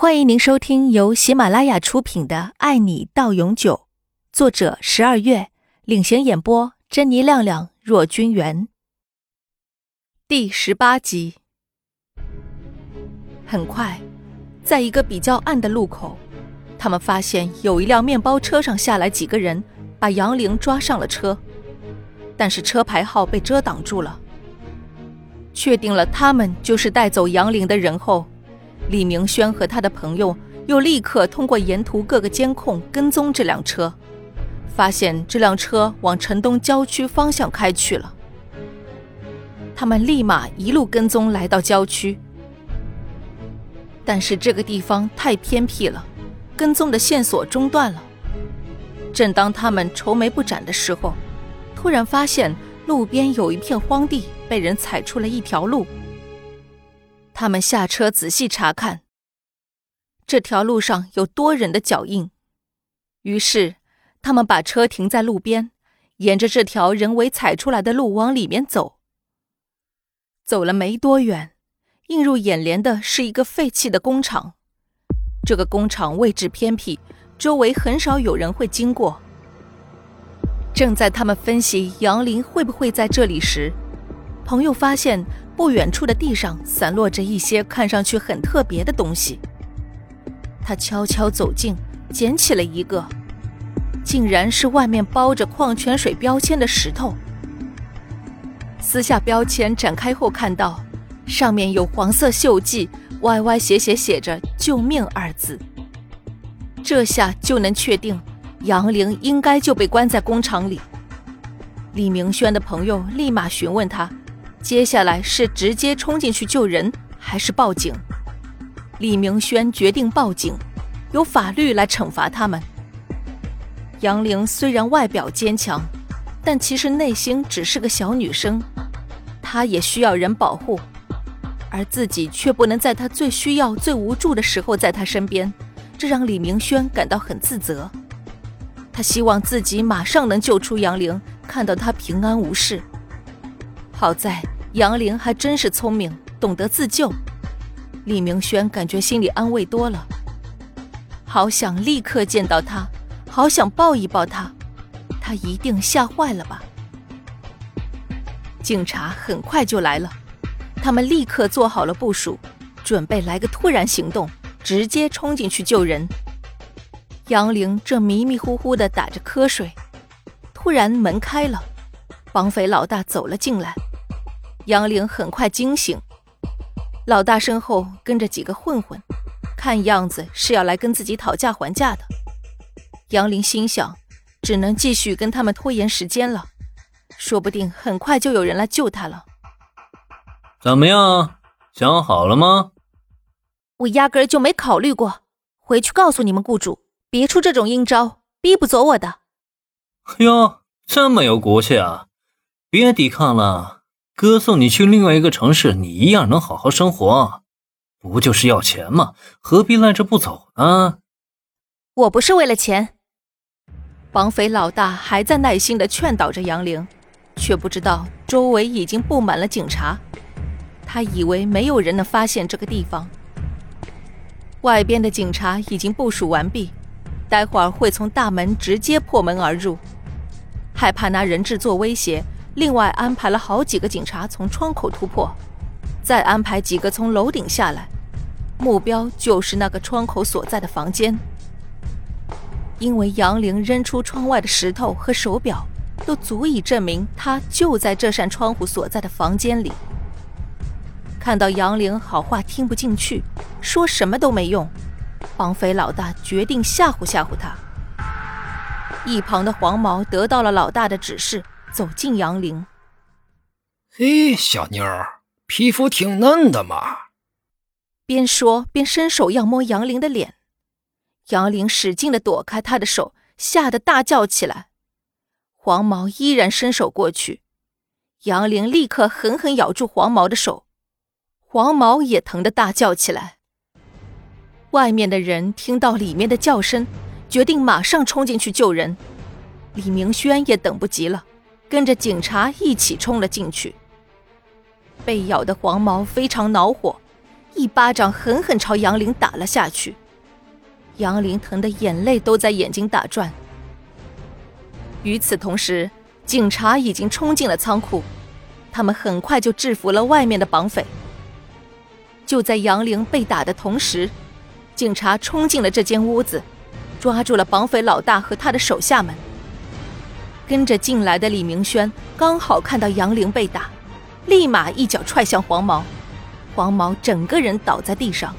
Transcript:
欢迎您收听由喜马拉雅出品的《爱你到永久》，作者十二月领衔演播：珍妮、亮亮、若君元。第十八集。很快，在一个比较暗的路口，他们发现有一辆面包车上下来几个人，把杨玲抓上了车，但是车牌号被遮挡住了。确定了他们就是带走杨玲的人后。李明轩和他的朋友又立刻通过沿途各个监控跟踪这辆车，发现这辆车往城东郊区方向开去了。他们立马一路跟踪来到郊区，但是这个地方太偏僻了，跟踪的线索中断了。正当他们愁眉不展的时候，突然发现路边有一片荒地，被人踩出了一条路。他们下车仔细查看，这条路上有多人的脚印。于是，他们把车停在路边，沿着这条人为踩出来的路往里面走。走了没多远，映入眼帘的是一个废弃的工厂。这个工厂位置偏僻，周围很少有人会经过。正在他们分析杨林会不会在这里时，朋友发现。不远处的地上散落着一些看上去很特别的东西。他悄悄走近，捡起了一个，竟然是外面包着矿泉水标签的石头。撕下标签，展开后看到，上面有黄色锈迹，歪歪斜斜写着“救命”二字。这下就能确定，杨玲应该就被关在工厂里。李明轩的朋友立马询问他。接下来是直接冲进去救人，还是报警？李明轩决定报警，由法律来惩罚他们。杨玲虽然外表坚强，但其实内心只是个小女生，她也需要人保护，而自己却不能在她最需要、最无助的时候在她身边，这让李明轩感到很自责。他希望自己马上能救出杨玲，看到她平安无事。好在杨玲还真是聪明，懂得自救。李明轩感觉心里安慰多了，好想立刻见到他，好想抱一抱他。他一定吓坏了吧？警察很快就来了，他们立刻做好了部署，准备来个突然行动，直接冲进去救人。杨玲正迷迷糊糊地打着瞌睡，突然门开了，绑匪老大走了进来。杨玲很快惊醒，老大身后跟着几个混混，看样子是要来跟自己讨价还价的。杨玲心想，只能继续跟他们拖延时间了，说不定很快就有人来救他了。怎么样，想好了吗？我压根就没考虑过，回去告诉你们雇主，别出这种阴招，逼不走我的。哟，这么有骨气啊！别抵抗了。哥送你去另外一个城市，你一样能好好生活，不就是要钱吗？何必赖着不走呢？我不是为了钱。绑匪老大还在耐心的劝导着杨玲，却不知道周围已经布满了警察。他以为没有人能发现这个地方。外边的警察已经部署完毕，待会儿会从大门直接破门而入，害怕拿人质做威胁。另外安排了好几个警察从窗口突破，再安排几个从楼顶下来，目标就是那个窗口所在的房间。因为杨玲扔出窗外的石头和手表，都足以证明他就在这扇窗户所在的房间里。看到杨玲好话听不进去，说什么都没用，绑匪老大决定吓唬吓唬他。一旁的黄毛得到了老大的指示。走进杨玲，嘿，小妞儿，皮肤挺嫩的嘛。边说边伸手要摸杨玲的脸，杨玲使劲的躲开他的手，吓得大叫起来。黄毛依然伸手过去，杨玲立刻狠狠咬住黄毛的手，黄毛也疼得大叫起来。外面的人听到里面的叫声，决定马上冲进去救人。李明轩也等不及了。跟着警察一起冲了进去。被咬的黄毛非常恼火，一巴掌狠狠朝杨玲打了下去。杨玲疼得眼泪都在眼睛打转。与此同时，警察已经冲进了仓库，他们很快就制服了外面的绑匪。就在杨玲被打的同时，警察冲进了这间屋子，抓住了绑匪老大和他的手下们。跟着进来的李明轩刚好看到杨凌被打，立马一脚踹向黄毛，黄毛整个人倒在地上。